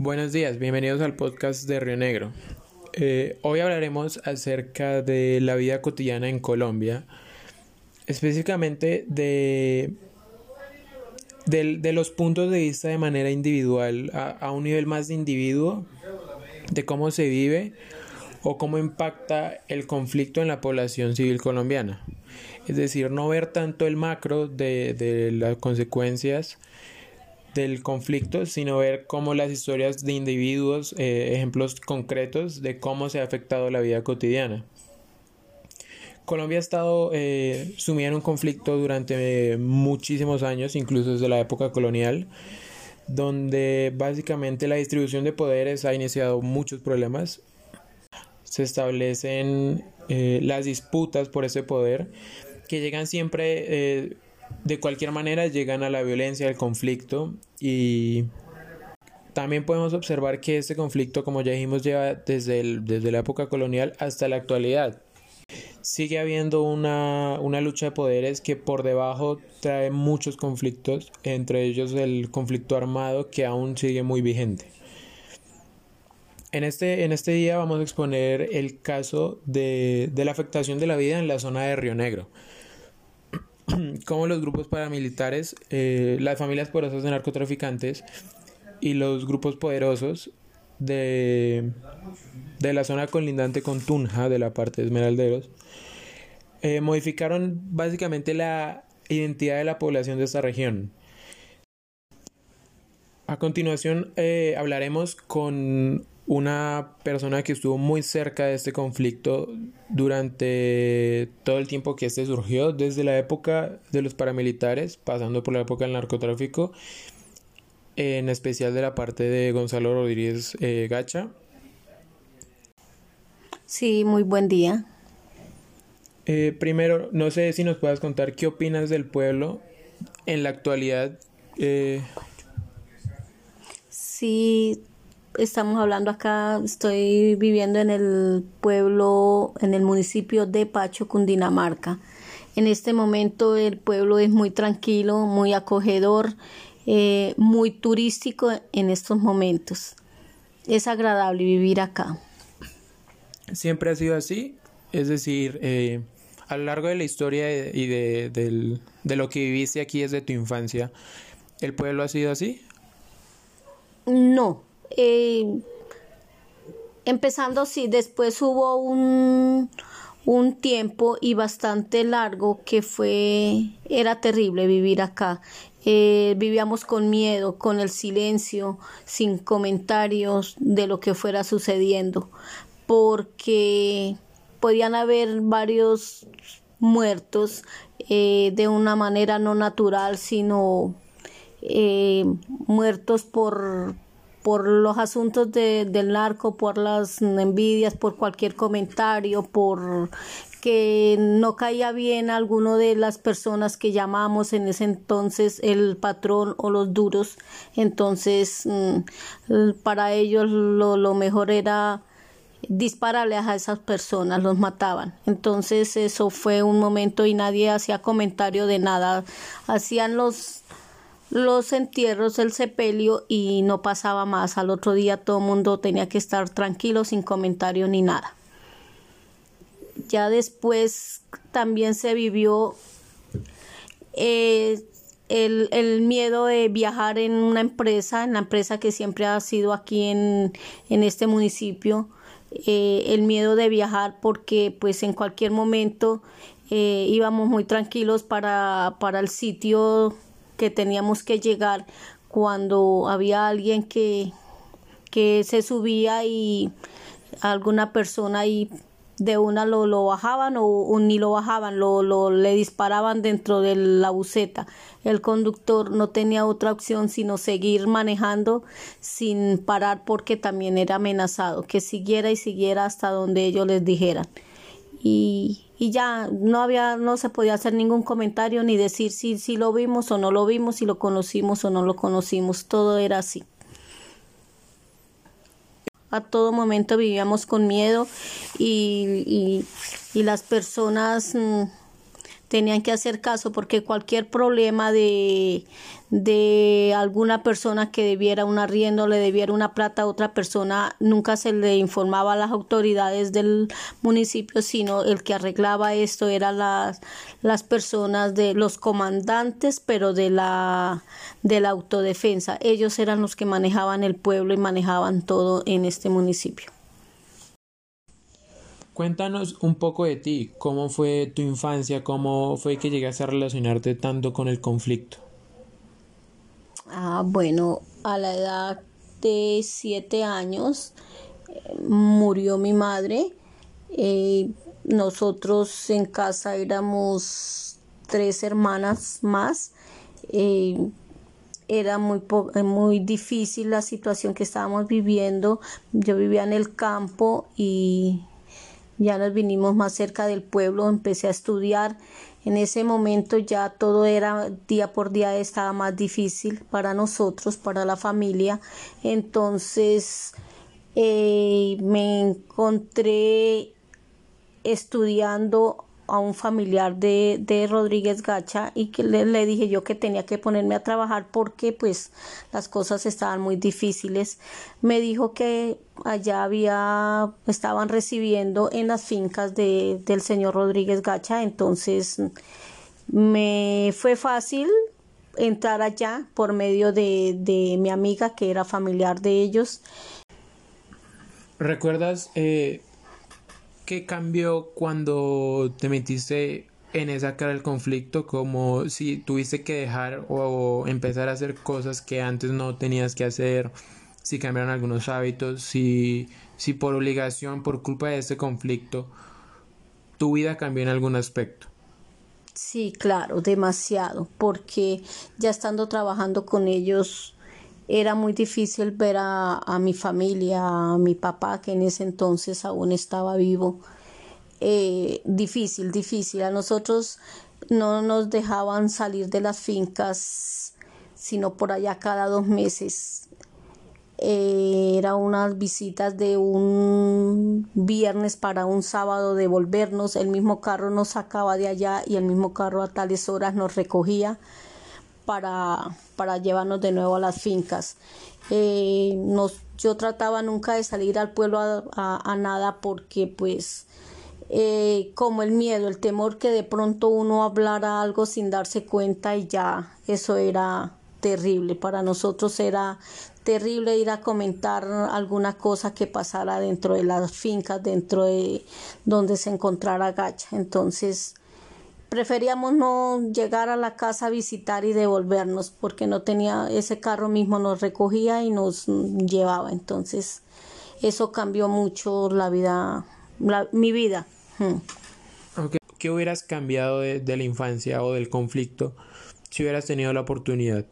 Buenos días, bienvenidos al podcast de Río Negro. Eh, hoy hablaremos acerca de la vida cotidiana en Colombia, específicamente de, de, los puntos de vista de manera individual, a, a un nivel más de individuo, de cómo se vive o cómo impacta el conflicto en la población civil colombiana. Es decir, no ver tanto el macro de, de las consecuencias del conflicto, sino ver cómo las historias de individuos, eh, ejemplos concretos de cómo se ha afectado la vida cotidiana. Colombia ha estado eh, sumida en un conflicto durante muchísimos años, incluso desde la época colonial, donde básicamente la distribución de poderes ha iniciado muchos problemas. Se establecen eh, las disputas por ese poder que llegan siempre de cualquier manera llegan a la violencia, al conflicto y también podemos observar que este conflicto, como ya dijimos, lleva desde, desde la época colonial hasta la actualidad. Sigue habiendo una, una lucha de poderes que por debajo trae muchos conflictos, entre ellos el conflicto armado que aún sigue muy vigente. En este, en este día vamos a exponer el caso de, de la afectación de la vida en la zona de Río Negro cómo los grupos paramilitares, eh, las familias poderosas de narcotraficantes y los grupos poderosos de, de la zona colindante con Tunja, de la parte de Esmeralderos, eh, modificaron básicamente la identidad de la población de esta región. A continuación eh, hablaremos con una persona que estuvo muy cerca de este conflicto durante todo el tiempo que este surgió, desde la época de los paramilitares, pasando por la época del narcotráfico, en especial de la parte de Gonzalo Rodríguez eh, Gacha. Sí, muy buen día. Eh, primero, no sé si nos puedas contar qué opinas del pueblo en la actualidad. Eh... Sí, estamos hablando acá, estoy viviendo en el pueblo, en el municipio de Pacho, Cundinamarca. En este momento el pueblo es muy tranquilo, muy acogedor, eh, muy turístico en estos momentos. Es agradable vivir acá. ¿Siempre ha sido así? Es decir, eh, a lo largo de la historia y de, de lo que viviste aquí desde tu infancia, ¿el pueblo ha sido así? No, eh, empezando sí, después hubo un, un tiempo y bastante largo que fue, era terrible vivir acá. Eh, vivíamos con miedo, con el silencio, sin comentarios de lo que fuera sucediendo, porque podían haber varios muertos eh, de una manera no natural, sino muertos por, por los asuntos de, del narco, por las envidias, por cualquier comentario, por que no caía bien a alguno de las personas que llamamos en ese entonces el patrón o los duros. Entonces, mm, para ellos lo, lo mejor era dispararles a esas personas, los mataban. Entonces eso fue un momento y nadie hacía comentario de nada. Hacían los los entierros, el sepelio y no pasaba más. Al otro día todo el mundo tenía que estar tranquilo, sin comentario ni nada. Ya después también se vivió eh, el, miedo de viajar en una empresa, en la empresa que siempre ha sido aquí en, en este municipio. Eh, el miedo de viajar porque pues en cualquier momento eh, íbamos muy tranquilos para, para el sitio que teníamos que llegar cuando había alguien que, que se subía y alguna persona y de una lo, lo bajaban o, ni lo bajaban, lo, lo, le disparaban dentro de la buceta. El conductor no tenía otra opción sino seguir manejando sin parar porque también era amenazado, que siguiera y siguiera hasta donde ellos les dijeran. Y, y ya no había no se podía hacer ningún comentario ni decir si, si lo vimos o no lo vimos, si lo conocimos o no lo conocimos, todo era así. A todo momento vivíamos con miedo y, y, las personas mm, tenían que hacer caso porque cualquier problema de, de alguna persona que debiera un arriendo, le debiera una plata a otra persona, nunca se le informaba a las autoridades del municipio, sino el que arreglaba esto eran las, las personas de los comandantes, pero de la, de la autodefensa. Ellos eran los que manejaban el pueblo y manejaban todo en este municipio. Cuéntanos un poco de ti, cómo fue tu infancia, cómo fue que llegaste a relacionarte tanto con el conflicto. Ah, bueno, a la edad de siete años eh, murió mi madre. Eh, nosotros en casa éramos tres hermanas más. Eh, era muy, muy difícil la situación que estábamos viviendo. Yo vivía en el campo y ya nos vinimos más cerca del pueblo, empecé a estudiar. En ese momento ya todo era día por día estaba más difícil para nosotros, para la familia. Entonces eh, me encontré estudiando a un familiar de, de Rodríguez Gacha y que le, le, dije yo que tenía que ponerme a trabajar porque pues las cosas estaban muy difíciles. Me dijo que allá había, estaban recibiendo en las fincas de, del señor Rodríguez Gacha, entonces me fue fácil entrar allá por medio de, de mi amiga que era familiar de ellos. ¿Recuerdas eh, ¿qué cambió cuando te metiste en esa cara del conflicto? Como si tuviste que dejar o empezar a hacer cosas que antes no tenías que hacer, si cambiaron algunos hábitos, si, si por obligación, por culpa de este conflicto, tu vida cambió en algún aspecto. Sí, claro, demasiado, porque ya estando trabajando con ellos, era muy difícil ver a, a, mi familia, a mi papá, que en ese entonces aún estaba vivo. Eh, difícil, difícil. A nosotros no nos dejaban salir de las fincas, sino por allá cada dos meses. Eh, era unas visitas de un viernes para un sábado devolvernos. El mismo carro nos sacaba de allá y el mismo carro a tales horas nos recogía para, para llevarnos de nuevo a las fincas. Eh, yo trataba nunca de salir al pueblo a, a, a nada porque pues eh, como el miedo, el temor que de pronto uno hablara algo sin darse cuenta y ya eso era terrible. Para nosotros era terrible ir a comentar alguna cosa que pasara dentro de las fincas, dentro de donde se encontrara Gacha. Entonces, preferíamos no llegar a la casa a visitar y devolvernos porque no tenía ese carro mismo nos recogía y nos llevaba entonces eso cambió mucho la vida la, mi vida hmm. okay. ¿qué hubieras cambiado de, de, la infancia o del conflicto si hubieras tenido la oportunidad?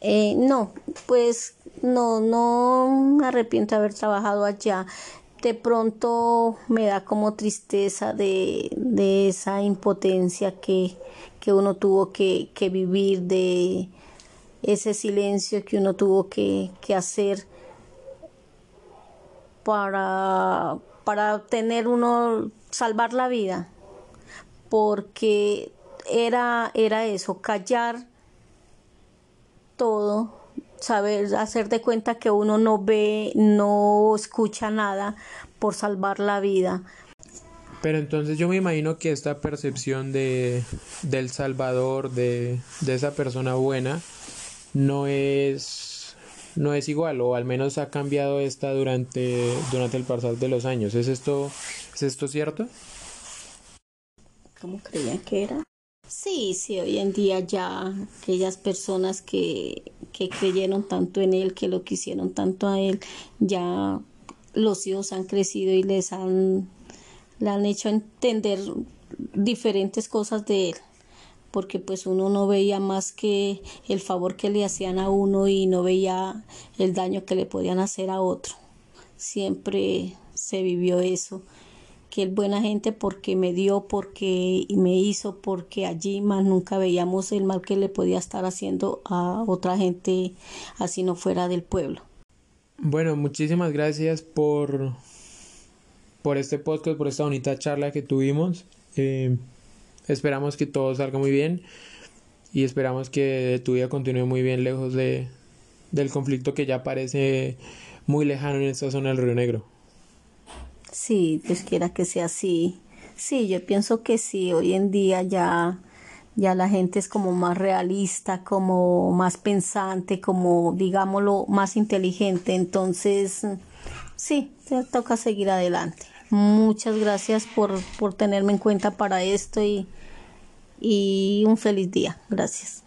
Eh, no, pues no, no me arrepiento de haber trabajado allá de pronto me da como tristeza de, de esa impotencia que, que uno tuvo que, que, vivir, de ese silencio que uno tuvo que, que hacer para, para tener uno, salvar la vida, porque era, era eso, callar todo saber hacer de cuenta que uno no ve, no escucha nada por salvar la vida. Pero entonces yo me imagino que esta percepción de del Salvador, de, de esa persona buena, no es no es igual, o al menos ha cambiado esta durante, durante el pasar de los años. ¿Es esto, ¿es esto cierto? ¿Cómo creían que era? Sí, sí, hoy en día ya aquellas personas que, que creyeron tanto en él, que lo quisieron tanto a él, ya los hijos han crecido y les han, le han hecho entender diferentes cosas de él porque pues uno no veía más que el favor que le hacían a uno y no veía el daño que le podían hacer a otro. Siempre se vivió eso que es buena gente porque me dio, porque me hizo, porque allí más nunca veíamos el mal que le podía estar haciendo a otra gente así no fuera del pueblo. Bueno, muchísimas gracias por por este podcast, por esta bonita charla que tuvimos. Eh, esperamos que todo salga muy bien y esperamos que tu vida continúe muy bien lejos de, del conflicto que ya parece muy lejano en esta zona del Río Negro. Sí, Dios quiera que sea así. Sí, yo pienso que sí, hoy en día ya, ya la gente es como más realista, como más pensante, como digámoslo, más inteligente. Entonces, sí, te toca seguir adelante. Muchas gracias por, por tenerme en cuenta para esto y, y un feliz día. Gracias.